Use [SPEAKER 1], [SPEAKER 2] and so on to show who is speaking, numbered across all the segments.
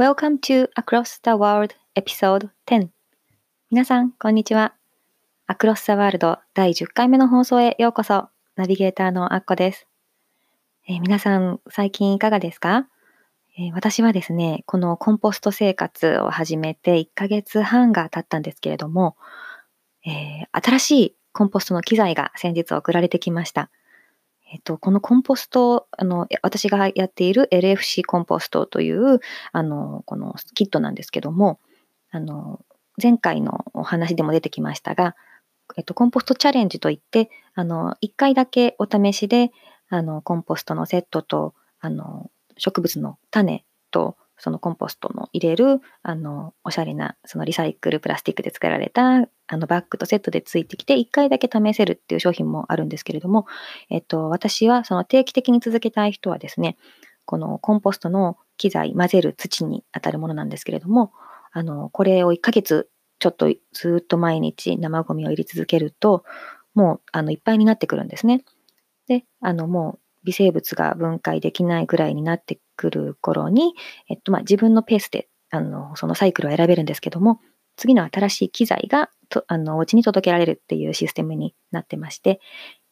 [SPEAKER 1] Welcome to Across the World Episode 10皆さん、こんにちは。Across the World 第10回目の放送へようこそ。ナビゲーターのアッコです。えー、皆さん、最近いかがですか、えー、私はですね、このコンポスト生活を始めて1ヶ月半が経ったんですけれども、えー、新しいコンポストの機材が先日送られてきました。えっと、このコンポスト、あの、私がやっている LFC コンポストという、あの、このキットなんですけども、あの、前回のお話でも出てきましたが、えっと、コンポストチャレンジといって、あの、1回だけお試しで、あの、コンポストのセットと、あの、植物の種と、そのコンポストの入れる、あの、おしゃれな、そのリサイクルプラスチックで作られた、あの、バッグとセットでついてきて、1回だけ試せるっていう商品もあるんですけれども、えっと、私はその定期的に続けたい人はですね、このコンポストの機材、混ぜる土に当たるものなんですけれども、あの、これを1ヶ月、ちょっとずっと毎日生ゴミを入れ続けると、もう、あの、いっぱいになってくるんですね。で、あの、もう、微生物が分解できないぐらいになってくる頃に、えっと、まあ、自分のペースで、あの、そのサイクルを選べるんですけども、次の新しい機材がと、あの、お家に届けられるっていうシステムになってまして、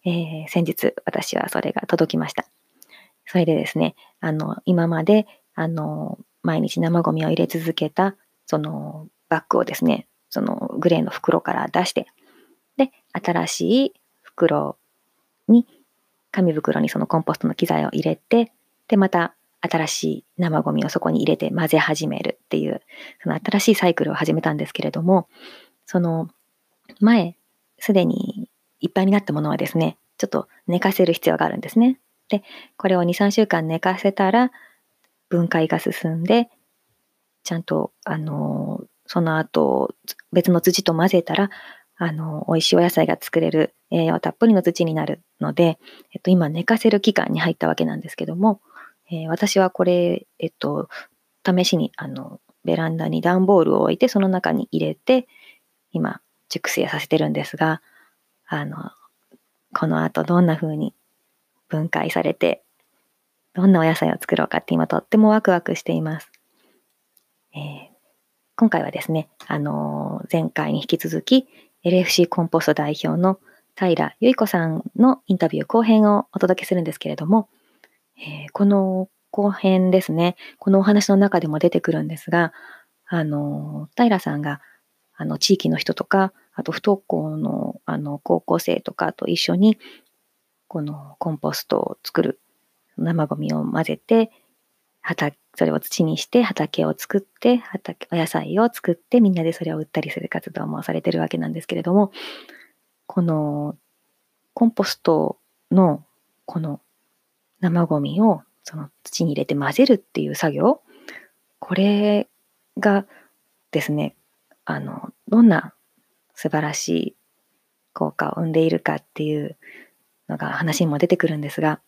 [SPEAKER 1] えー、先日私はそれが届きました。それでですね、あの、今まで、あの、毎日生ゴミを入れ続けた、そのバッグをですね、そのグレーの袋から出して、で、新しい袋に紙袋にそのコンポストの機材を入れて、で、また新しい生ゴミをそこに入れて混ぜ始めるっていう、その新しいサイクルを始めたんですけれども、その前、すでにいっぱいになったものはですね、ちょっと寝かせる必要があるんですね。で、これを2、3週間寝かせたら、分解が進んで、ちゃんと、あの、その後、別の土と混ぜたら、あの、美味しいお野菜が作れる栄養たっぷりの土になるので、えっと、今寝かせる期間に入ったわけなんですけども、えー、私はこれ、えっと、試しに、あの、ベランダに段ボールを置いて、その中に入れて、今、熟成させてるんですが、あの、この後どんな風に分解されて、どんなお野菜を作ろうかって今とってもワクワクしています。えー、今回はですね、あのー、前回に引き続き、LFC コンポスト代表の平由衣子さんのインタビュー後編をお届けするんですけれども、えー、この後編ですね、このお話の中でも出てくるんですが、あの、平さんが、あの、地域の人とか、あと不登校の、あの、高校生とかと一緒に、このコンポストを作る、生ゴミを混ぜて、畑、それを土にして畑を作って、畑、お野菜を作ってみんなでそれを売ったりする活動もされてるわけなんですけれども、このコンポストのこの生ゴミをその土に入れて混ぜるっていう作業、これがですね、あの、どんな素晴らしい効果を生んでいるかっていうのが話にも出てくるんですが、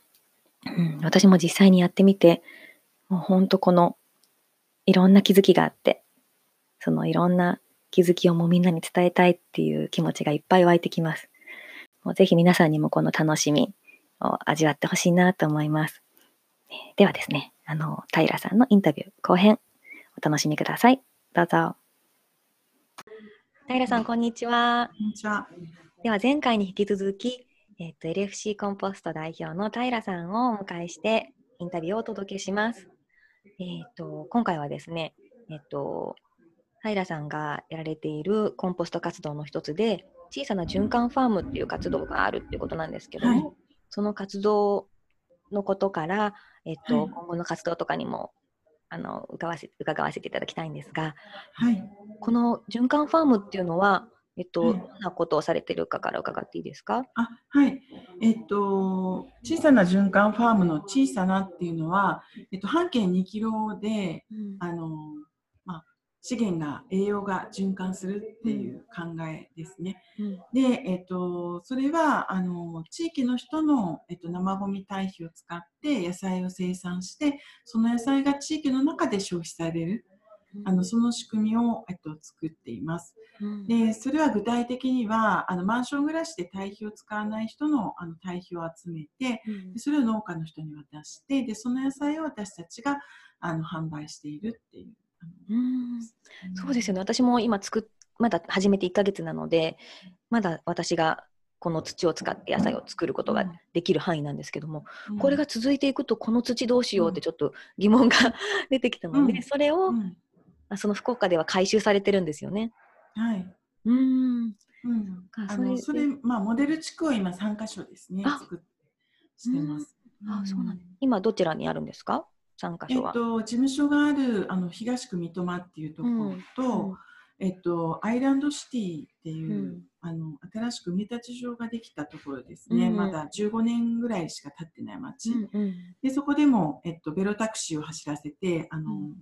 [SPEAKER 1] うん、私も実際にやってみて、もうほんとこのいろんな気づきがあって、そのいろんな気づきをもうみんなに伝えたいっていう気持ちがいっぱい湧いてきます。もうぜひ皆さんにもこの楽しみを味わってほしいなと思います。ではですね、あの、平さんのインタビュー後編お楽しみください。どうぞ。平さん、こんにちは。
[SPEAKER 2] こんにちは。
[SPEAKER 1] では前回に引き続き、えっ、ー、と、LFC コンポスト代表の平さんをお迎えしてインタビューをお届けします。えっ、ー、と、今回はですね、えっ、ー、と、平さんがやられているコンポスト活動の一つで、小さな循環ファームっていう活動があるっていうことなんですけども、はい、その活動のことから、えっと、はい、今後の活動とかにもあの伺わせ伺わせていただきたいんですが、はい、この循環ファームっていうのは、えっと、はい、どんなことをされてるかから伺っていいですか？
[SPEAKER 2] あはい、えっと、小さな循環ファームの小さなっていうのは、えっと、半径2キロで、うん、あの資源が栄養が循環するっていう考えですね。
[SPEAKER 1] うん
[SPEAKER 2] で、えっと、それはあの地域の人の、えっと、生ごみ堆肥を使って野菜を生産してその野菜が地域の中で消費されるあのその仕組みを、えっと、作っています。
[SPEAKER 1] うん
[SPEAKER 2] でそれは具体的にはあのマンション暮らしで堆肥を使わない人のあの堆肥を集めて
[SPEAKER 1] うん
[SPEAKER 2] でそれを農家の人に渡してでその野菜を私たちがあの販売しているっていう。
[SPEAKER 1] うんそうですよね。私も今作っまだ始めて1ヶ月なので、まだ私がこの土を使って野菜を作ることができる範囲なんですけども、
[SPEAKER 2] うん
[SPEAKER 1] これが続いていくとこの土どうしようってちょっと疑問が 出てきたので、
[SPEAKER 2] うん
[SPEAKER 1] それを、
[SPEAKER 2] うん
[SPEAKER 1] あその福岡では回収されてるんですよね。
[SPEAKER 2] はい
[SPEAKER 1] うん。
[SPEAKER 2] うん、
[SPEAKER 1] あ
[SPEAKER 2] あの
[SPEAKER 1] そ
[SPEAKER 2] それまあモデル地区を今3カ所ですね
[SPEAKER 1] あ
[SPEAKER 2] 作ってます。
[SPEAKER 1] あ、そうなんです。今どちらにあるんですか？所は。
[SPEAKER 2] えっと事務所があるあの東区三笘っていうところと、えっとアイランドシティっていう、
[SPEAKER 1] うん
[SPEAKER 2] あの新しく埋め立ち場ができたところですね。
[SPEAKER 1] うん
[SPEAKER 2] まだ15年ぐらいしか経ってない町。
[SPEAKER 1] うんうん
[SPEAKER 2] でそこでもえっとベロタクシーを走らせてあの、
[SPEAKER 1] うん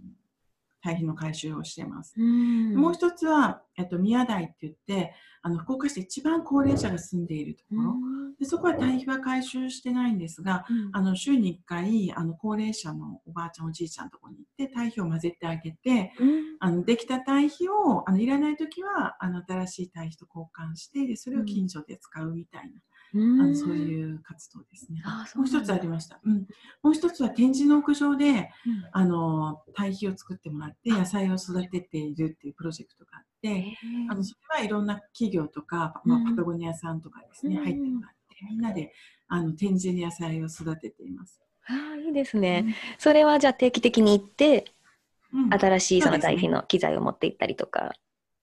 [SPEAKER 2] 堆肥の回収をしてます。
[SPEAKER 1] うん。
[SPEAKER 2] もう一つは、えっと、宮台って言ってあの福岡市で一番高齢者が住んでいるところ、でそこは堆肥は回収してないんですが
[SPEAKER 1] うん。
[SPEAKER 2] あの週に1回あの高齢者のおばあちゃんおじいちゃんのところに行って堆肥を混ぜてあげて
[SPEAKER 1] うん。
[SPEAKER 2] あのできた堆肥をあのいらない時はあの新しい堆肥と交換してでそれを近所で使うみたいな、
[SPEAKER 1] うん
[SPEAKER 2] あのそういう活動ですね。
[SPEAKER 1] あ
[SPEAKER 2] もう一つありました、うん、もう一つは展示の屋上で
[SPEAKER 1] うん。
[SPEAKER 2] あの堆肥を作ってもらって野菜を育てているっていうプロジェクトがあって。あのそれはいろんな企業とか、まあ
[SPEAKER 1] うん
[SPEAKER 2] パタゴニアさんとかですね、
[SPEAKER 1] うん
[SPEAKER 2] 入ってもらってみんなであの展示で野菜を育てています。
[SPEAKER 1] あーいいですね。それはじゃあ定期的に行って
[SPEAKER 2] うん。
[SPEAKER 1] 新しいその堆肥の機材を持って行ったりとか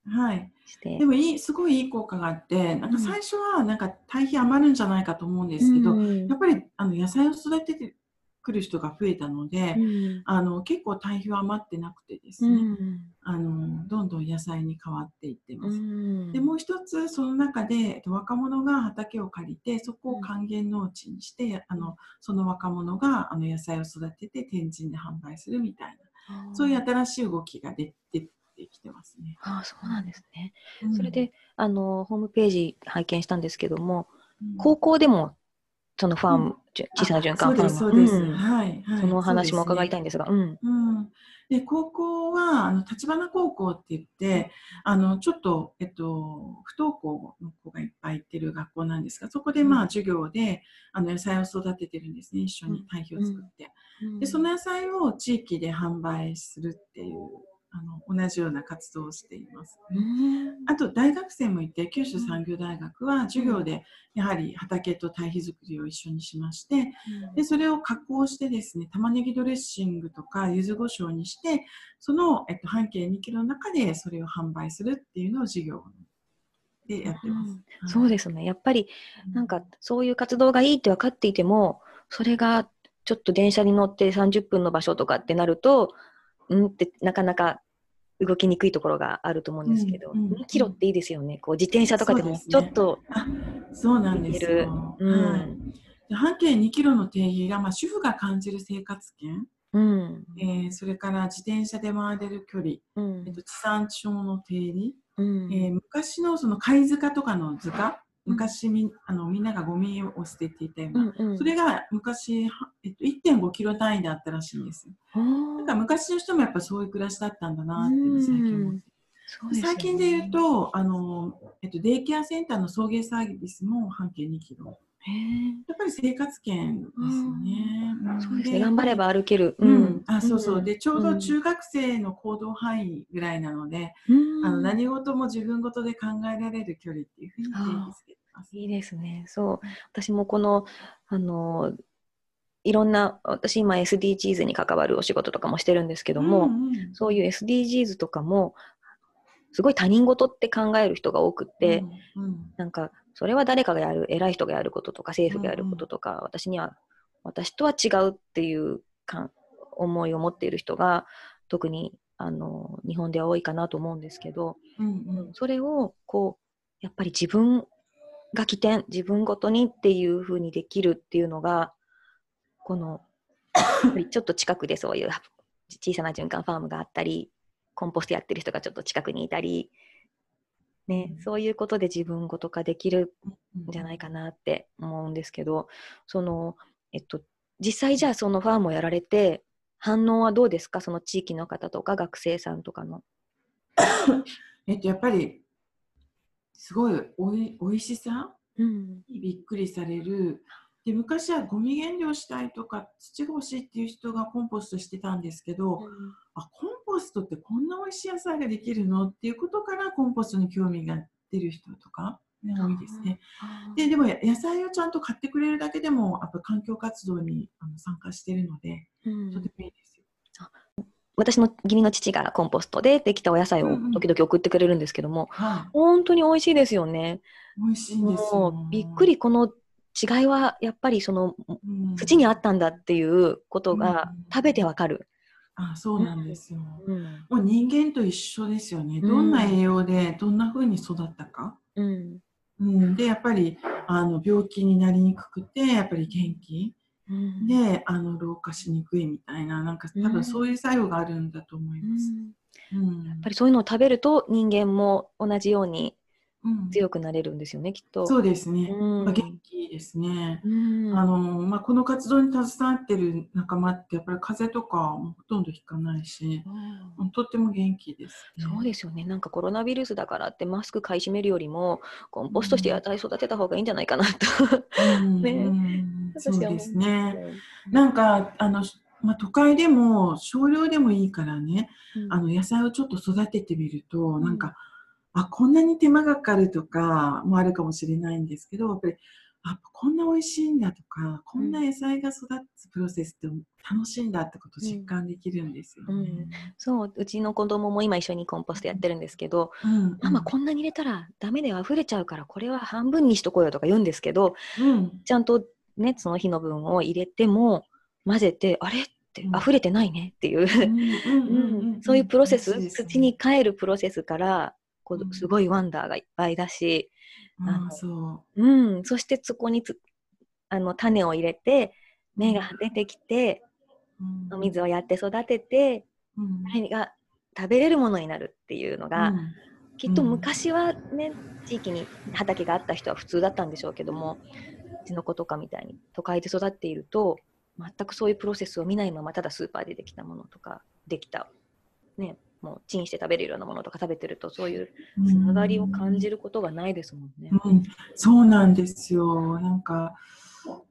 [SPEAKER 2] はい、で。もいいすごいいい効果があってなんか最初はなんか堆肥余るんじゃないかと思うんですけど、
[SPEAKER 1] うん。
[SPEAKER 2] やっぱりあの野菜を育ててくる人が増えたので、
[SPEAKER 1] うん。
[SPEAKER 2] あの結構堆肥は余ってなくてです
[SPEAKER 1] う
[SPEAKER 2] ね、
[SPEAKER 1] ん。
[SPEAKER 2] あのどんどん野菜に変わっていってます。
[SPEAKER 1] うん。
[SPEAKER 2] でもう一つその中でえっと若者が畑を借りてそこを還元農地にして、あのその若者があの野菜を育てて天神で販売するみたいなそういう新しい動きが出出てきてますね。
[SPEAKER 1] ああそうなんですね。
[SPEAKER 2] うん。
[SPEAKER 1] それであのホームページ拝見したんですけども、
[SPEAKER 2] うん。
[SPEAKER 1] 高校でもそのファーム、
[SPEAKER 2] うん。
[SPEAKER 1] 小さな循環
[SPEAKER 2] あ
[SPEAKER 1] ファーム
[SPEAKER 2] そうですそうです、
[SPEAKER 1] うん。
[SPEAKER 2] はい、はい、
[SPEAKER 1] そのお話も伺いたい
[SPEAKER 2] い
[SPEAKER 1] んですが、うん。
[SPEAKER 2] うん、で高校はあの立花高校って言ってあのちょっと、えっと、不登校の子がいっぱい行ってる学校なんですがそこで、まあ
[SPEAKER 1] うん。
[SPEAKER 2] 授業であの野菜を育ててるんですね。一緒に堆肥を作って、でその野菜を地域で販売するっていうあの同じような活動をしています。
[SPEAKER 1] うん
[SPEAKER 2] あと大学生もいて九州産業大学は授業でやはり畑と堆肥作りを一緒にしましてでそれを加工してですね玉ねぎドレッシングとか柚子胡椒にしてその、えっと、半径2キロの中でそれを販売するっていうのを授業でやってます。
[SPEAKER 1] うんそうですね。やっぱりなんかそういう活動がいいって分かっていても、それがちょっと電車に乗って30分の場所とかってなると、うんってなかなか動きにくいところがあると思うんですけど、
[SPEAKER 2] うんうん
[SPEAKER 1] 2キロっていいですよね。こう自転車とかでもちょっと、
[SPEAKER 2] あそうなんですよ。
[SPEAKER 1] うん
[SPEAKER 2] はい。で半径2キロの定義が、まあ、主婦が感じる生活圏、
[SPEAKER 1] うん、
[SPEAKER 2] えーそれから自転車で回れる距離、
[SPEAKER 1] うん。
[SPEAKER 2] えっと、地産地消の定理、
[SPEAKER 1] うん。
[SPEAKER 2] えー昔のその貝塚とかの塚、
[SPEAKER 1] うん
[SPEAKER 2] 昔みあのみんながゴミを捨てていたような、
[SPEAKER 1] うんうん。
[SPEAKER 2] それが昔、はえっと、1.5キロ単位だったらしいんですだから昔の人もやっぱそういう暮らしだったんだなって最近思って。
[SPEAKER 1] ね。
[SPEAKER 2] 最近で言うとあの、えっと、デイケアセンターの送迎サービスも半径2キロ。やっぱり生活圏ですよね。ん
[SPEAKER 1] そうですね。頑張れば歩ける。
[SPEAKER 2] うん、あそうそう、
[SPEAKER 1] ん
[SPEAKER 2] でちょうど
[SPEAKER 1] ん
[SPEAKER 2] 中学生の行動範囲ぐらいなので、
[SPEAKER 1] うん
[SPEAKER 2] あの何事も自分事で考えられる距離っていうふうに定義しています。
[SPEAKER 1] いいですね。そう。私もこの、あの、いろんな、私今 SDGs に関わるお仕事とかもしてるんですけども、
[SPEAKER 2] うんうん
[SPEAKER 1] そういう SDGs とかも、すごい他人事って考える人が多くって、
[SPEAKER 2] うんうん
[SPEAKER 1] なんか、それは誰かがやる、偉い人がやることとか、政府がやることとか、私には、私とは違うっていうか思いを持っている人が、特に、あの、日本では多いかなと思うんですけど、
[SPEAKER 2] うんうん。
[SPEAKER 1] それをこうやっぱり自分が起点自分ごとにっていう風にできるっていうのがこの ちょっと近くでそういう小さな循環ファームがあったりコンポストやってる人がちょっと近くにいたり、ね、
[SPEAKER 2] うん
[SPEAKER 1] そういうことで自分ごと化できる
[SPEAKER 2] うん
[SPEAKER 1] んじゃないかなって思うんですけど、その、えっと、実際じゃあそのファームをやられて、反応はどうですか？その地域の方とか学生さんとかの。
[SPEAKER 2] えっと、やっぱり、すごいおいおいしさ？
[SPEAKER 1] うん。
[SPEAKER 2] にびっくりされる。で昔はゴミ減量したいとか土が欲しいっていう人がコンポストしてたんですけど、あコンポストってこんな美味しい野菜ができるのっていうことからコンポストに興味が出る人とか、ね、多いですね。ででもや野菜をちゃんと買ってくれるだけでもやっぱ環境活動にあの参加しているので、
[SPEAKER 1] うん
[SPEAKER 2] とてもいいですよ。
[SPEAKER 1] 私の義理の父がコンポストでできたお野菜を
[SPEAKER 2] うんうん
[SPEAKER 1] 時々送ってくれるんですけども、
[SPEAKER 2] は
[SPEAKER 1] 本当に美味しいですよね。
[SPEAKER 2] い、美味しいんですよ。
[SPEAKER 1] もうびっくりこの違いはやっぱりその
[SPEAKER 2] うん。
[SPEAKER 1] 土にあったんだっていうことが
[SPEAKER 2] うん。
[SPEAKER 1] 食べてわかる。
[SPEAKER 2] あそうなんですよ。
[SPEAKER 1] うん。
[SPEAKER 2] もう人間と一緒ですよね。
[SPEAKER 1] うん。
[SPEAKER 2] どんな栄養でどんな風に育ったか。
[SPEAKER 1] うん。
[SPEAKER 2] うん、でやっぱりあの病気になりにくくてやっぱり元気。
[SPEAKER 1] うん。
[SPEAKER 2] であの老化しにくいみたいななんか多分そういう作用があるんだと思います。うん。
[SPEAKER 1] やっぱりそういうのを食べると人間も同じように
[SPEAKER 2] うん
[SPEAKER 1] 強くなれるんですよねきっと。
[SPEAKER 2] そうですね。
[SPEAKER 1] うん
[SPEAKER 2] まあ、元気ですね。
[SPEAKER 1] うん
[SPEAKER 2] あのまあ、この活動に携わってる仲間ってやっぱり風邪とかもほとんどひかないし、
[SPEAKER 1] うん
[SPEAKER 2] とっても元気です、ね。
[SPEAKER 1] そうですよね。なんかコロナウイルスだからってマスク買い占めるよりもコンポストして野菜育てた方がいいんじゃないかなと。
[SPEAKER 2] うん
[SPEAKER 1] ね
[SPEAKER 2] そうですね。
[SPEAKER 1] うん
[SPEAKER 2] なんかあの、まあ、都会でも少量でもいいからね、あの野菜をちょっと育ててみると、なんか、あこんなに手間がかかるとかもあるかもしれないんですけどやっぱりあこんな美味しいんだとかこんな野菜が育つプロセスって楽しいんだってことを実感できるんですよね。
[SPEAKER 1] そううちの子供も今一緒にコンポストやってるんですけど、
[SPEAKER 2] うん
[SPEAKER 1] ママこんなに入れたらダメで溢れちゃうからこれは半分にしとこうよとか言うんですけど
[SPEAKER 2] うん。
[SPEAKER 1] ちゃんとねその日の分を入れても混ぜてあれ？って
[SPEAKER 2] うん。
[SPEAKER 1] 溢れてないねっていう、うん そういうプロセス、土に帰るプロセスからこ
[SPEAKER 2] うん。
[SPEAKER 1] うすごいワンダーがいっぱいだし、
[SPEAKER 2] ああそ
[SPEAKER 1] う。ん、そしてそこにつあの種を入れて芽が出てきて
[SPEAKER 2] う、うん。
[SPEAKER 1] お水をやって育てて
[SPEAKER 2] うん。
[SPEAKER 1] それが食べれるものになるっていうのが、
[SPEAKER 2] うん。
[SPEAKER 1] きっと昔はね地域に畑があった人は普通だったんでしょうけどもうちの子とかみたいに都会で育っていると全くそういうプロセスを見ないままただスーパーでできたものとかできた、ね、もうチンして食べれるようなものとか食べてるとそういうつながりを感じることがないですもんね。
[SPEAKER 2] うん、そうなんですよ。なんか、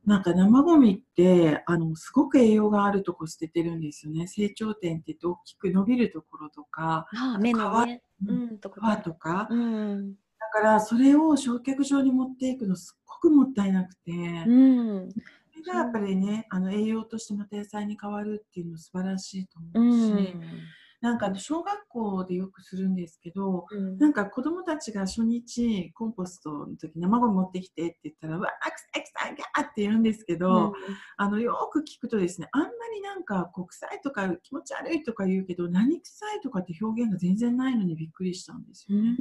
[SPEAKER 2] なんか生ゴミってあのすごく栄養があるとこ捨ててるんですよね。成長点って大きく伸びるところとか、
[SPEAKER 1] ああ目のね、
[SPEAKER 2] 皮
[SPEAKER 1] うん、と
[SPEAKER 2] 皮
[SPEAKER 1] か
[SPEAKER 2] とか、
[SPEAKER 1] うん、
[SPEAKER 2] だからそれを焼却場に持っていくのすっごくもったいなくて、
[SPEAKER 1] うん、
[SPEAKER 2] それがやっぱりね、あの栄養としてまた野菜に変わるっていうの素晴らしいと
[SPEAKER 1] う
[SPEAKER 2] 思うし、
[SPEAKER 1] ん、
[SPEAKER 2] なんか小学校でよくするんですけど、
[SPEAKER 1] うん。
[SPEAKER 2] なんか子供たちが初日コンポストの時生ゴミ持ってきてって言ったら、うわー、臭い臭いギャーって言うんですけど、あのよく聞くとですね、あんまりなんかこう臭いとか気持ち悪いとか言うけど、何臭いとかって表現が全然ないのにびっくりしたんです
[SPEAKER 1] う
[SPEAKER 2] よね。
[SPEAKER 1] ん。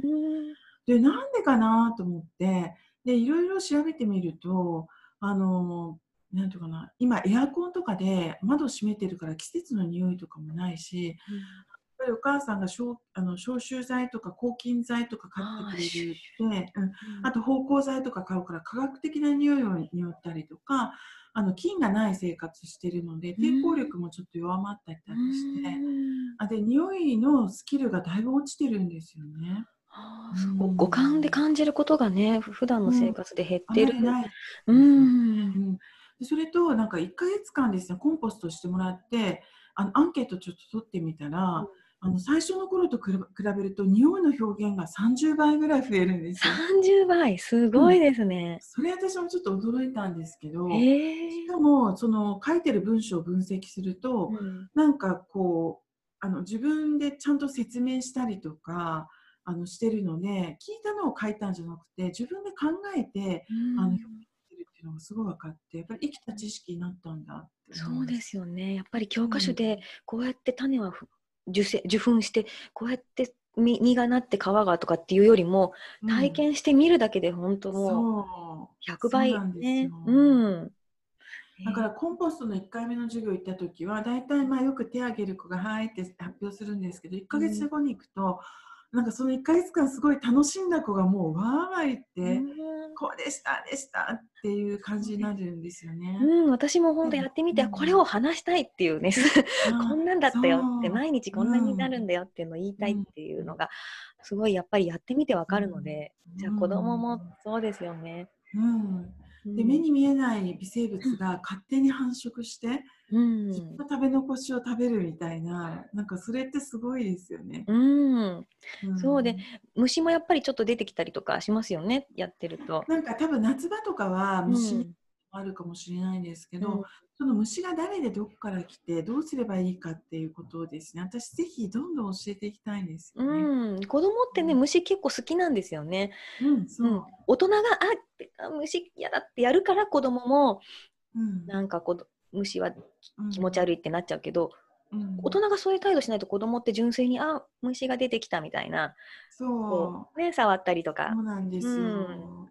[SPEAKER 2] で、なんでかなと思って、で、いろいろ調べてみると、あの、なんていうかな、今エアコンとかで窓閉めてるから季節の匂いとかもないし、ぱりお母さんが消あの消臭剤とか抗菌剤とか買ってくれるって、うん、あと芳香剤とか買うから科学的な匂いを匂ったりとかあの菌がない生活してるので抵抗力もちょっと弱まったりして、あで匂いのスキルがだいぶ落ちてるんですよね。
[SPEAKER 1] う五感で感じることがねふ普段の生活で減
[SPEAKER 2] あ
[SPEAKER 1] ってる。
[SPEAKER 2] まりない。
[SPEAKER 1] うん。
[SPEAKER 2] それとなんか1ヶ月間ですねコンポストしてもらってあのアンケートちょっと取ってみたら、あの最初の頃と比べると匂いの表現が30倍ぐらい増えるんですよ。
[SPEAKER 1] 30倍。すごいですね。
[SPEAKER 2] それ私もちょっと驚いたんですけど、
[SPEAKER 1] へえ。
[SPEAKER 2] しかもその書いてる文章を分析すると、
[SPEAKER 1] うん。
[SPEAKER 2] なんかこうあの自分でちゃんと説明したりとかあのしてるので聞いたのを書いたんじゃなくて自分で考えてあの表現してるっていうのがすごい分かってやっぱり生きた知識になったんだって
[SPEAKER 1] そうですよね。やっぱり教科書でこうやって種はふ受精受粉してこうやって実実がなって皮がとかっていうよりも
[SPEAKER 2] うん。
[SPEAKER 1] 体験してみるだけで本当も
[SPEAKER 2] そう。
[SPEAKER 1] う100倍ね
[SPEAKER 2] よ。
[SPEAKER 1] うん。へ
[SPEAKER 2] だからコンポストの1回目の授業行った時は大体まあよく手を挙げる子が「はい」って発表するんですけど1ヶ月後に行くと、なんかその1ヶ月間すごい楽しんだ子がもうわーわー言って、こうでしたでしたっていう感じになるんですよね。
[SPEAKER 1] うん、私も本当やってみて、
[SPEAKER 2] うん。
[SPEAKER 1] これを話したいっていうね、こんなんだったよって、毎日こんなになるんだよっていうのを言いたいっていうのが、すごいやっぱりやってみてわかるので、じゃあ子供もそうですよね。
[SPEAKER 2] うん、
[SPEAKER 1] うん
[SPEAKER 2] で目に見えない微生物が勝手に繁殖して、
[SPEAKER 1] うん。
[SPEAKER 2] 自分の食べ残しを食べるみたいななんかそれってすごいですよね。
[SPEAKER 1] うん、
[SPEAKER 2] ん。
[SPEAKER 1] そうで虫もやっぱりちょっと出てきたりとかしますよね、やってると。
[SPEAKER 2] なんか多分夏場とかは
[SPEAKER 1] う
[SPEAKER 2] 虫に
[SPEAKER 1] ん
[SPEAKER 2] あるかもしれないんですけど、
[SPEAKER 1] うん。
[SPEAKER 2] その虫が誰でどこから来てどうすればいいかっていうことをですね。私ぜひどんどん教えていきたいんですよね。
[SPEAKER 1] うん、子供ってね、
[SPEAKER 2] うん。
[SPEAKER 1] 虫結構好きなんですよね。
[SPEAKER 2] うん、そう。
[SPEAKER 1] うん、大人があ虫嫌だってやるから子供も
[SPEAKER 2] うん。
[SPEAKER 1] なんかこど虫は
[SPEAKER 2] うん
[SPEAKER 1] 気持ち悪いってなっちゃうけど、
[SPEAKER 2] うん。
[SPEAKER 1] 大人がそういう態度しないと子供って純粋にあ虫が出てきたみたいな
[SPEAKER 2] そう
[SPEAKER 1] ね触ったりとか。
[SPEAKER 2] そうなんですよ。
[SPEAKER 1] うん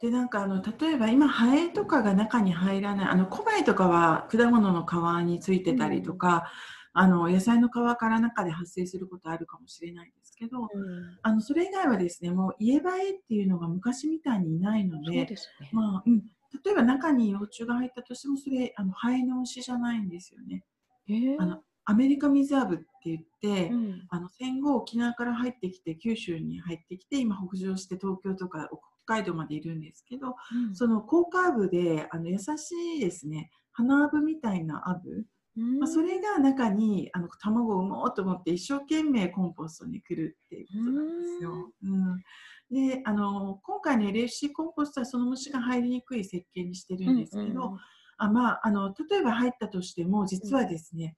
[SPEAKER 2] でなんかあの例えば今ハエとかが中に入らないあのコバエとかは果物の皮についてたりとか、あの野菜の皮から中で発生することあるかもしれないんですけど、
[SPEAKER 1] うん。
[SPEAKER 2] あのそれ以外はですねもう家バエっていうのが昔みたいにいないの
[SPEAKER 1] そう
[SPEAKER 2] で
[SPEAKER 1] ね。
[SPEAKER 2] まあうん、例えば中に幼虫が入ったとしてもそれあのハエの虫じゃないんですよね。
[SPEAKER 1] へー
[SPEAKER 2] あのアメリカミズアブって言って、
[SPEAKER 1] うん。
[SPEAKER 2] あの戦後沖縄から入ってきて九州に入ってきて今北上して東京とか北海道までいるんですけど、
[SPEAKER 1] うん。
[SPEAKER 2] その効果アブであの優しいですね花アブみたいなアブ、
[SPEAKER 1] うん。
[SPEAKER 2] まあ、それが中にあの卵を産もうと思って一生懸命コンポストに来るっていうことなんですよ。うん。であの今回の LFC コンポストはその虫が入りにくい設計にしてるんですけど、あまあ、あの例えば入ったとしても実はですね、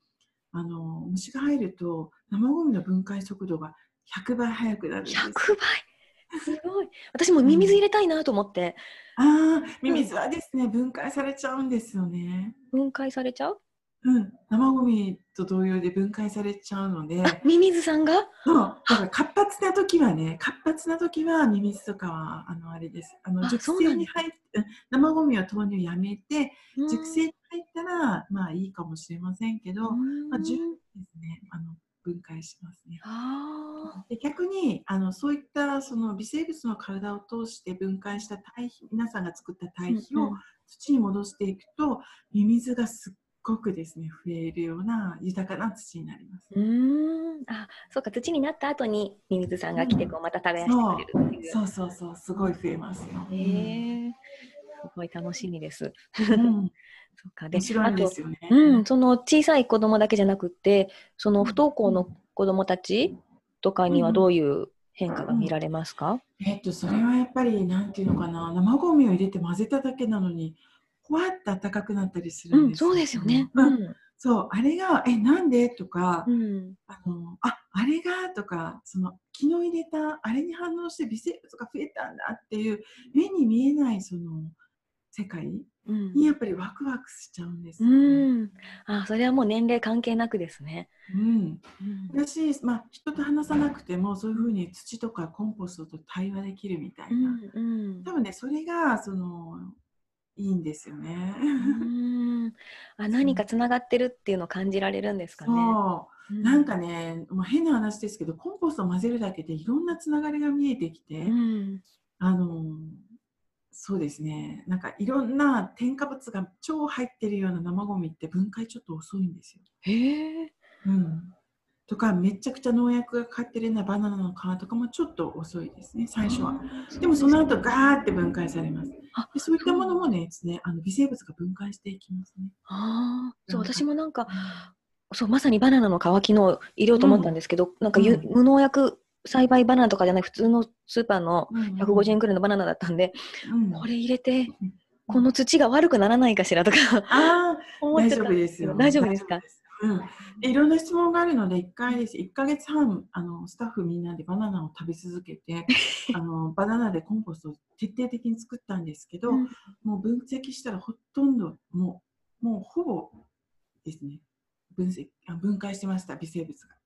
[SPEAKER 2] あの虫が入ると生ゴミの分解速度が100倍速くなるんです。
[SPEAKER 1] 100倍すごい。私もミミズ入れたいなと思って、
[SPEAKER 2] ああ、ミミズはですね、分解されちゃうんですよね。
[SPEAKER 1] 分解されちゃう？
[SPEAKER 2] うん、生ゴミと同様で分解されちゃうので、
[SPEAKER 1] あミミズさんが？
[SPEAKER 2] そう、だから活発な時はね、活発な時はミミズとかはあのあれです。あの
[SPEAKER 1] あ
[SPEAKER 2] 熟成に入って、うん生ゴミを投入やめて、
[SPEAKER 1] うん。
[SPEAKER 2] 熟成に入ったらまあいいかもしれませんけど、
[SPEAKER 1] うん。
[SPEAKER 2] まあ十分ですね、あの分解しますね。
[SPEAKER 1] あ
[SPEAKER 2] で逆にあのそういったその微生物の体を通して分解した堆肥皆さんが作った
[SPEAKER 1] ー
[SPEAKER 2] 堆肥を土に戻していくと、ミミズがすっごくですね増えるような豊かな土になります。
[SPEAKER 1] うーんあそうか土になった後にミミズさんが来てこうまた耕してくれるっていう。
[SPEAKER 2] そうそうそうすごい増えますよ。
[SPEAKER 1] へえすごい楽しみです。
[SPEAKER 2] うん、
[SPEAKER 1] そうか。で
[SPEAKER 2] 面白いんですよね。
[SPEAKER 1] うん、その小さい子供だけじゃなくってその不登校の子供たちとかにはどういう変化が見られますか、
[SPEAKER 2] えっとそれはやっぱりなんていうのかな。生ゴミを入れて混ぜただけなのにほわって暖かくなったりする
[SPEAKER 1] うんん
[SPEAKER 2] です
[SPEAKER 1] そうですよね。
[SPEAKER 2] う
[SPEAKER 1] うん。ん
[SPEAKER 2] そうあれがえなんで？とか、
[SPEAKER 1] うん。
[SPEAKER 2] あのああれが？とかその昨日入れたあれに反応して微生物が増えたんだっていう目に見えないその世界
[SPEAKER 1] うん
[SPEAKER 2] にやっぱりワクワクしちゃうんですよ
[SPEAKER 1] う
[SPEAKER 2] ね。
[SPEAKER 1] ん、あそれはもう年齢関係なくですね。
[SPEAKER 2] うん。
[SPEAKER 1] うん。
[SPEAKER 2] だし、まあ、人と話さなくてもそういうふうに土とかコンポストと対話できるみたいな、
[SPEAKER 1] うん
[SPEAKER 2] 多分ねそれがそのいいんですよね。
[SPEAKER 1] うん。あ何かつながってるっていうのを感じられるんですかね。
[SPEAKER 2] そう。うなんかね、もう変な話ですけどコンポストを混ぜるだけでいろんなつながりが見えてきて、
[SPEAKER 1] うん。
[SPEAKER 2] あのそうですねなんかいろんな添加物が超入ってるような生ゴミって分解ちょっと遅いんですよ。
[SPEAKER 1] へえ。
[SPEAKER 2] うん、とかめちゃくちゃ農薬がかかってるようなバナナの皮とかもちょっと遅いですね最初は。でもその後ガーって分解されます。
[SPEAKER 1] あ
[SPEAKER 2] でそういったものもねですねあの微生物が分解していきますね。
[SPEAKER 1] ああ、そう私もなんかそうまさにバナナの皮昨日入れようと思ったんですけど、なんかゆ、
[SPEAKER 2] うん
[SPEAKER 1] 無農薬栽培バナナとかじゃない普通のスーパーの
[SPEAKER 2] うん
[SPEAKER 1] 150円くらいのバナナだったんで、
[SPEAKER 2] うん。
[SPEAKER 1] これ入れて
[SPEAKER 2] うん。
[SPEAKER 1] この土が悪くならないかしらとか
[SPEAKER 2] 大丈夫ですよ。
[SPEAKER 1] 大丈夫ですか？
[SPEAKER 2] うん、でいろんな質問があるので、1回です。1ヶ月半、あのスタッフみんなでバナナを食べ続けて、あのバナナでコンポストを徹底的に作ったんですけど、
[SPEAKER 1] うん。
[SPEAKER 2] もう分析したらほとんど、もう、もうほぼですね、分析あ分解してました、微生物が。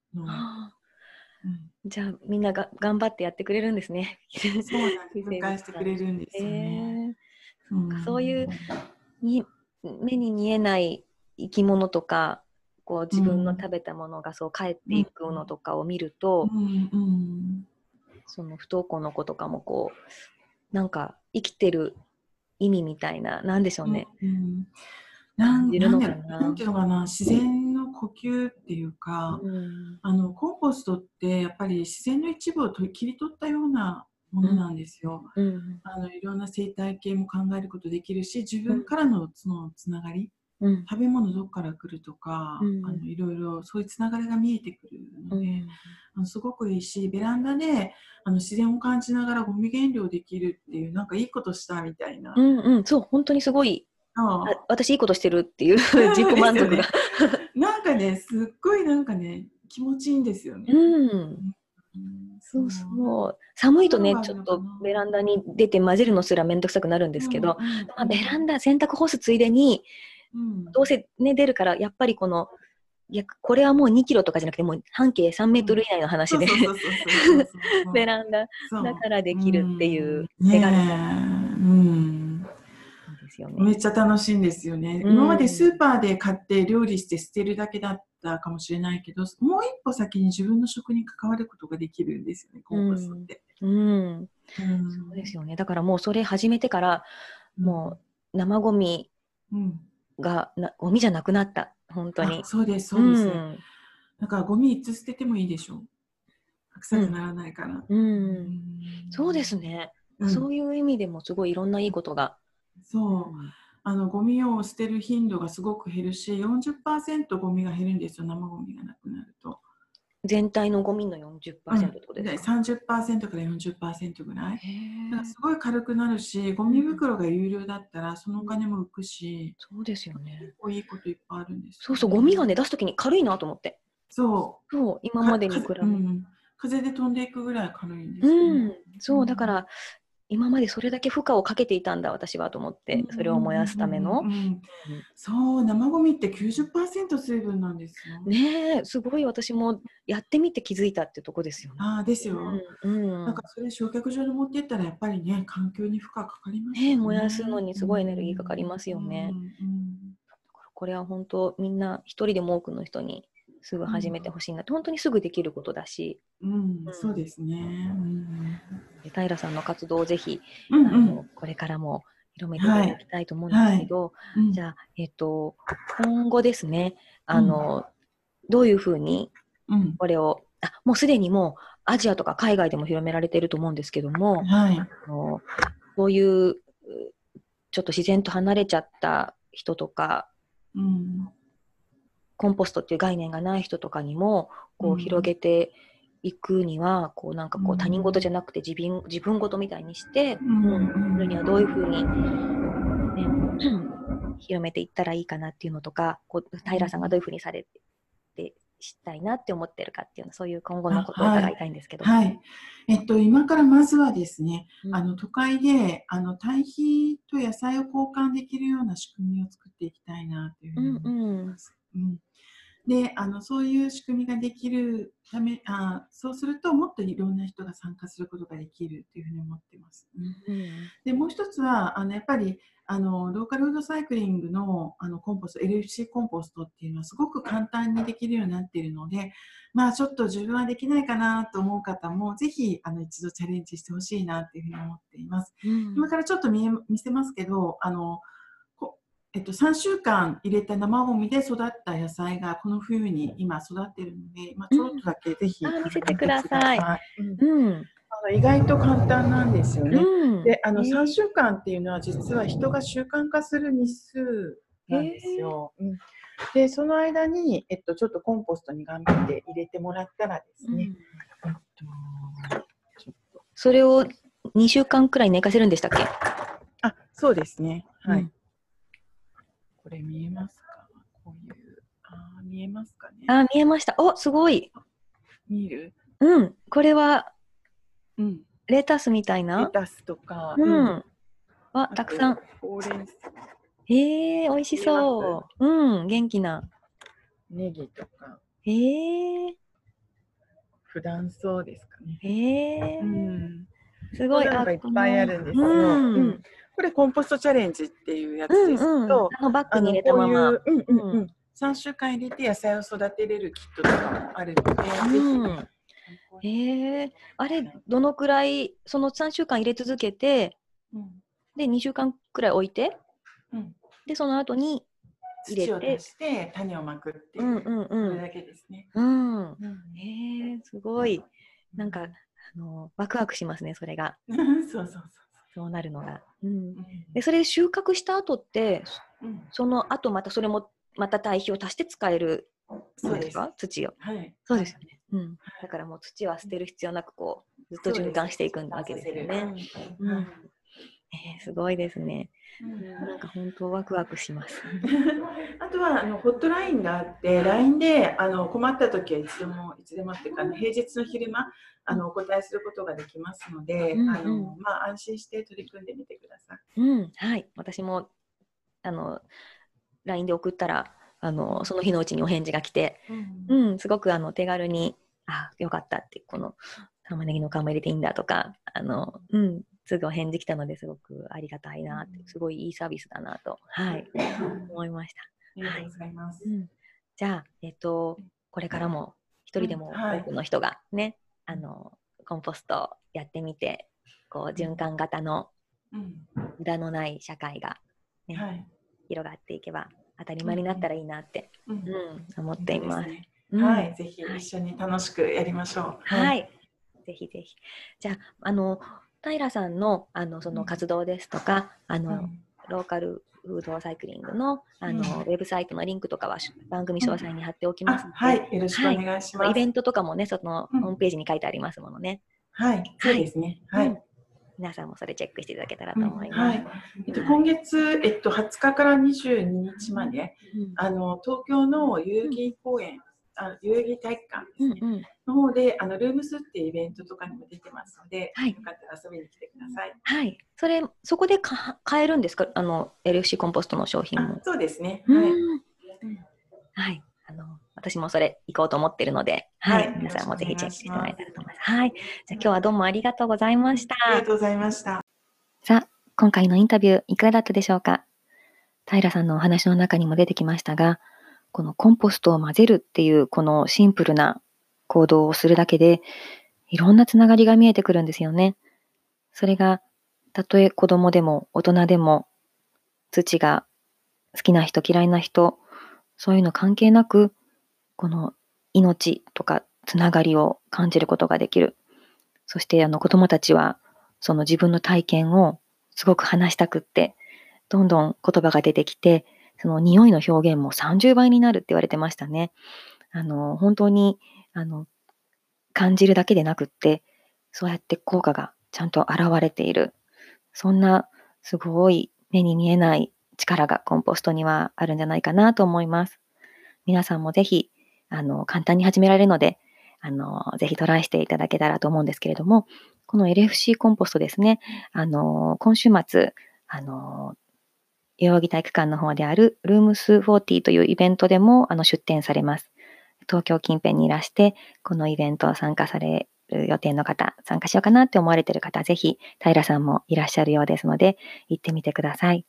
[SPEAKER 2] ん。
[SPEAKER 1] ーじゃあみんなが頑張ってやってくれるんですね。
[SPEAKER 2] そうなんです。分解してくれるんですよね。
[SPEAKER 1] へー。そうかそういうに目に見えない生き物とかこう自分の食べたものがそう帰っていくのとかを見ると、
[SPEAKER 2] うんうん。
[SPEAKER 1] その不登校の子とかもこうなんか生きてる意味みたいななんでしょうね。
[SPEAKER 2] うんなん
[SPEAKER 1] な。
[SPEAKER 2] なんなんていうのかな。自然の呼吸っていうか、
[SPEAKER 1] うん。
[SPEAKER 2] あのコンポストってやっぱり自然の一部を切り取ったようなものなんですよ。
[SPEAKER 1] うん。
[SPEAKER 2] あのいろんな生態系も考えることできるし自分からのそのつながり、
[SPEAKER 1] うん。
[SPEAKER 2] 食べ物どこから来るとか、
[SPEAKER 1] うん。
[SPEAKER 2] あのいろいろそういうつながりが見えてくるので、
[SPEAKER 1] うん。
[SPEAKER 2] あのすごくいいしベランダであの自然を感じながらゴミ減量できるっていうなんかいいことしたみたいな。
[SPEAKER 1] うんうん、そう本当にすごい
[SPEAKER 2] あ
[SPEAKER 1] あ私いいことしてるっていう 自己満足が。
[SPEAKER 2] なんかねすっごいなんかね気持ちいいんですよね。
[SPEAKER 1] うん。
[SPEAKER 2] うん。
[SPEAKER 1] そうそう。寒いとねちょっとベランダに出て混ぜるのすら面倒くさくなるんですけど、まあ、ベランダ洗濯干すついでに
[SPEAKER 2] うん。
[SPEAKER 1] どうせね出るからやっぱりこのいやこれはもう2キロとかじゃなくてもう半径3メートル以内の話で。ベランダだからできるっていう
[SPEAKER 2] うん。
[SPEAKER 1] 手軽
[SPEAKER 2] ね
[SPEAKER 1] な
[SPEAKER 2] え。うん
[SPEAKER 1] ですよ
[SPEAKER 2] め
[SPEAKER 1] ね。
[SPEAKER 2] っちゃ楽しいんですよね、
[SPEAKER 1] うん。
[SPEAKER 2] 今までスーパーで買って料理して捨てるだけだったかもしれないけどもう一歩先に自分の食に関わることができるんですよねコンポストって。
[SPEAKER 1] うん、
[SPEAKER 2] うん。
[SPEAKER 1] そうですよね。だからもうそれ始めてからもう生ゴミ
[SPEAKER 2] うん、
[SPEAKER 1] ゴミじゃなくなった。本当に。
[SPEAKER 2] あ。そうですそうです、
[SPEAKER 1] ん。
[SPEAKER 2] だからゴミいつ捨ててもいいでしょ。臭くならないから、
[SPEAKER 1] うん。
[SPEAKER 2] うん。
[SPEAKER 1] そうですね、
[SPEAKER 2] うん。
[SPEAKER 1] そういう意味でもすごいいろんないいことが。
[SPEAKER 2] そう。あのゴミを捨てる頻度がすごく減るし40%ゴミが減るんですよ生ゴミがなくなると。
[SPEAKER 1] 全体のゴミの40%ってこと
[SPEAKER 2] で
[SPEAKER 1] ですか、
[SPEAKER 2] 30%から40%ぐらい。だからすごい軽くなるし、ゴミ袋が有料だったらそのお金も浮くし、
[SPEAKER 1] そうですよね。
[SPEAKER 2] 結。構いいこといっぱいあるんですよ、
[SPEAKER 1] そうそう、ゴミがね、出すときに軽いなと思って。
[SPEAKER 2] そ
[SPEAKER 1] そう、
[SPEAKER 2] う。
[SPEAKER 1] 今までに比べ
[SPEAKER 2] うん。風で飛んでいくぐらい軽いんです
[SPEAKER 1] う
[SPEAKER 2] よ、
[SPEAKER 1] ん、そう、だから、今までそれだけ負荷をかけていたんだ、私はと思って、それを燃やすための
[SPEAKER 2] うん。うんうんそう、生ゴミって90%水分なんですよ。
[SPEAKER 1] ねえ、すごい私もやってみて気づいたってとこですよね。
[SPEAKER 2] ああ、ですよ。
[SPEAKER 1] うん、うん
[SPEAKER 2] なんかそれ焼却場に持っていったらやっぱりね、環境に負荷かかりますよ
[SPEAKER 1] ね燃やすのにすごいエネルギーかかりますよね
[SPEAKER 2] うんうん
[SPEAKER 1] これは本当みんな一人でも多くの人にすぐ始めてほしいな。って、本当にすぐできることだし、
[SPEAKER 2] うんうん。そうですね。うん。
[SPEAKER 1] で平さんの活動をぜひ、
[SPEAKER 2] うんうん。
[SPEAKER 1] あのこれからも広めていただきたいと思うんですけど、
[SPEAKER 2] うん。
[SPEAKER 1] じゃあ、えっと、今後ですね、あの、どういうふうに
[SPEAKER 2] うん。
[SPEAKER 1] これを、あもうすでにもうアジアとか海外でも広められていると思うんですけども、
[SPEAKER 2] はい。
[SPEAKER 1] あのそういううちょっと自然と離れちゃった人とか、
[SPEAKER 2] うん
[SPEAKER 1] コンポストっていう概念がない人とかにもこ
[SPEAKER 2] う
[SPEAKER 1] うん広げていくには、こうなんかこ
[SPEAKER 2] う
[SPEAKER 1] うん他人事じゃなくて自分自分事みたいにして、
[SPEAKER 2] うん
[SPEAKER 1] うんそれにはどういうふうに、ね、広めていったらいいかなっていうのとかこう平さんがどういうふうにされてしたいなって思ってるかっていうのそういう今後のことを伺いたいんですけど。
[SPEAKER 2] はい。えっと、今からまずはですね、
[SPEAKER 1] うん
[SPEAKER 2] あの都会であの堆肥と野菜を交換できるような仕組みを作っていきたいなというふうに思います。うんであのそういう仕組みができるためあそうするともっといろんな人が参加することができるというふうに思っています。うん
[SPEAKER 1] うん
[SPEAKER 2] でもう一つはあのやっぱりあのローカルフードサイクリングのあのコンポスト LFC コンポストっていうのはすごく簡単にできるようになっているのでまあちょっと自分はできないかなと思う方もぜひあの一度チャレンジしてほしいなというふうに思っています。
[SPEAKER 1] うん
[SPEAKER 2] 今からちょっと見え見せますけどあのこえっと、3週間入れた生ゴミで育った野菜がこの冬に今育っているので、まあ、ちょっとだけぜひ、
[SPEAKER 1] あ見せてください。うん。
[SPEAKER 2] うん。あの意外と簡単なんですよね。
[SPEAKER 1] うん。
[SPEAKER 2] であの
[SPEAKER 1] えー
[SPEAKER 2] 3週間っていうのは実は人が習慣化する日数なんですよ。うん。でその間に、えっと、ちょっとコンポストに頑張って入れてもらったらですね、えっとちょっと。
[SPEAKER 1] それを2週間くらい寝かせるんでしたっけ？
[SPEAKER 2] あそうですね。はい。
[SPEAKER 1] うん
[SPEAKER 2] これ見えますか？こういう。あー見えますかね？
[SPEAKER 1] あ、見えました。お、すごい。
[SPEAKER 2] 見る？
[SPEAKER 1] うん。これは
[SPEAKER 2] うん。
[SPEAKER 1] レタスみたい
[SPEAKER 2] レ
[SPEAKER 1] な。
[SPEAKER 2] タスとか、
[SPEAKER 1] うん。わ、
[SPEAKER 2] あと
[SPEAKER 1] たくさん。。
[SPEAKER 2] ほうれん草、
[SPEAKER 1] へえ、美味しそう。うん、元気な。
[SPEAKER 2] ネギとか、
[SPEAKER 1] へえ、
[SPEAKER 2] 普段そうですかね。
[SPEAKER 1] へえ
[SPEAKER 2] う、ん。
[SPEAKER 1] すごい。
[SPEAKER 2] いっぱいあるんですよ
[SPEAKER 1] う
[SPEAKER 2] うん
[SPEAKER 1] ん。
[SPEAKER 2] これコンポストチャレンジっていうやつ
[SPEAKER 1] うん
[SPEAKER 2] ですと、
[SPEAKER 1] うん。あのバッグに入れたまま。
[SPEAKER 2] うんうん
[SPEAKER 1] う
[SPEAKER 2] うん、3週間入れて野菜を育てれるキットとかもあるので、
[SPEAKER 1] うんえ。あれ、どのくらい、その3週間入れ続けて、
[SPEAKER 2] ひ、うん
[SPEAKER 1] で、2週間くらい置いて、
[SPEAKER 2] うん、
[SPEAKER 1] で、その後に、入れて
[SPEAKER 2] 土を出して種をまくっていうう、
[SPEAKER 1] んうんうん。
[SPEAKER 2] それだけですね。
[SPEAKER 1] うん。
[SPEAKER 2] うん
[SPEAKER 1] へえ、すごい。なんか、あの、ワクワクしますね、それが。
[SPEAKER 2] そうそうそう
[SPEAKER 1] そうなるのが。うん。で、それ収穫した後って、
[SPEAKER 2] うん
[SPEAKER 1] その後またそれも、また堆肥を足して使える
[SPEAKER 2] そう
[SPEAKER 1] ですか？土を？
[SPEAKER 2] はい。
[SPEAKER 1] そうですよね。うん。だからもう土は捨てる必要なく、こう、ずっと循環していくわけですよね。
[SPEAKER 2] うん
[SPEAKER 1] うんえーすごいですね。
[SPEAKER 2] うん
[SPEAKER 1] なんか本当ワクワクします。
[SPEAKER 2] あとはあのホットラインがあって、LINE であの困った時はいつでも、いつでもっていうか、あの平日の昼間あのお答えすることができますので、
[SPEAKER 1] うんうん
[SPEAKER 2] あのまあ、安心して取り組んでみてください。
[SPEAKER 1] うん、はい。私も、あの、LINE で送ったら、あの、その日のうちにお返事が来て、うん、すごくあの手軽に、あ、よかったって、この玉ねぎの皮も入れていいんだとか、あの、うん、すぐお返事来たのですごくありがたいなって、すごいいいサービスだなと、はい、思いました。
[SPEAKER 2] ありがとうございます。
[SPEAKER 1] うん、じゃあ、えっと、これからも一人でも
[SPEAKER 2] うん。はい。
[SPEAKER 1] 多くの人がね、あの、コンポストやってみて、こう、循環型の
[SPEAKER 2] うん。
[SPEAKER 1] 無駄のない社会が、ね
[SPEAKER 2] はい。
[SPEAKER 1] 広がっていけば当たり前になったらいいなって、
[SPEAKER 2] うん。
[SPEAKER 1] うん、思っています。
[SPEAKER 2] ね
[SPEAKER 1] うん
[SPEAKER 2] はい、ぜひ
[SPEAKER 1] はい。
[SPEAKER 2] 一緒に楽しくやりましょう。
[SPEAKER 1] はい。ぜひぜひ。じゃあ、あの、平さんの、あの、その活動ですとか、あの、
[SPEAKER 2] うん
[SPEAKER 1] ローカルフードサイクリングの、あの、
[SPEAKER 2] うん。
[SPEAKER 1] ウェブサイトのリンクとかはし番組詳細に貼っておきますので、
[SPEAKER 2] あはい、よろしくお願いします。
[SPEAKER 1] イベントとかもね、その
[SPEAKER 2] うん。
[SPEAKER 1] ホームページに書いてありますものね。
[SPEAKER 2] はい、そうですね。はい。
[SPEAKER 1] うん。皆さんもそれチェックしていただけたらと思います。
[SPEAKER 2] はい。えっと、今月、えっと、20日から22日まで、
[SPEAKER 1] うん。
[SPEAKER 2] あの東京の代々木公園、あ代々木体育館ですね、
[SPEAKER 1] うんうん
[SPEAKER 2] の方であのルームスっていうイベントとかにも出てますので、
[SPEAKER 1] はい
[SPEAKER 2] よかったら遊びに来てください。
[SPEAKER 1] はい。それ、そこでか買えるんですか？あの、LFC コンポストの商品も
[SPEAKER 2] あ。そうですね。
[SPEAKER 1] うん
[SPEAKER 2] はい。
[SPEAKER 1] はい。あの、私もそれ行こうと思ってるので、はい。
[SPEAKER 2] はい
[SPEAKER 1] 皆さんもぜひチェックしてもらえたら
[SPEAKER 2] よ
[SPEAKER 1] と思います。はい。じゃあ今日はどうもありがとうございました。
[SPEAKER 2] ありがとうございました。
[SPEAKER 1] さあ、今回のインタビューいかがだったでしょうか？平さんのお話の中にも出てきましたが、このコンポストを混ぜるっていうこのシンプルな行動をするだけで、いろんなつながりが見えてくるんですよね。それが、たとえ子供でも大人でも、土が好きな人嫌いな人、そういうの関係なく、この命とかつながりを感じることができる。そしてあの子供たちはその自分の体験をすごく話したくって、どんどん言葉が出てきて、その匂いの表現も30倍になるって言われてましたね。あの、本当に、あの、感じるだけでなくって、そうやって効果がちゃんと現れている。そんな、すごい目に見えない力がコンポストにはあるんじゃないかなと思います。皆さんもぜひ、あの、簡単に始められるので、あの、ぜひトライしていただけたらと思うんですけれども、この LFC コンポストですね、あの、今週末、あの、代々木体育館の方であるルームス40というイベントでもあの出展されます。東京近辺にいらして、このイベントを参加される予定の方、参加しようかなって思われている方、ぜひ、平さんもいらっしゃるようですので、行ってみてください。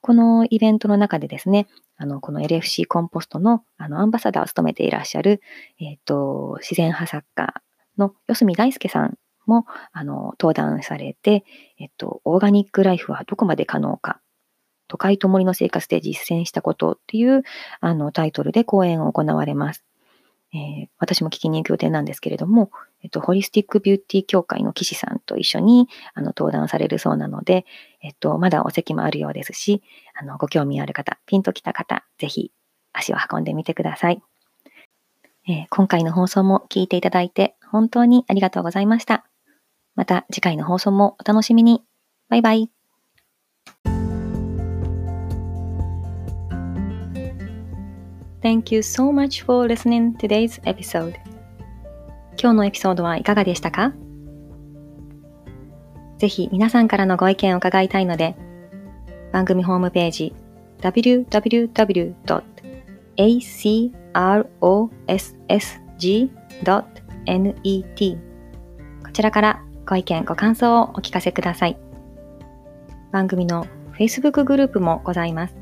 [SPEAKER 1] このイベントの中でですね、あの、この LFC コンポストのあのアンバサダーを務めていらっしゃる、えっ、と、自然派作家の四隅大輔さんも、あの、登壇されて、えっと、オーガニックライフはどこまで可能か、都会と森の生活で実践したことっていうあのタイトルで講演を行われます。えー私も聞きに行く予定なんですけれども、えっと、ホリスティックビューティー協会の岸さんと一緒にあの登壇されるそうなので、えっと、まだお席もあるようですし、あのご興味ある方、ピンときた方、ぜひ足を運んでみてください。えー今回の放送も聞いていただいて本当にありがとうございました。また次回の放送もお楽しみに。バイバイ。Thank you so much for listening today's episode. 今日のエピソードはいかがでしたか？ぜひ皆さんからのご意見を伺いたいので、番組ホームページ www.acrossg.net こちらからご意見ご感想をお聞かせください。番組の Facebook グループもございます。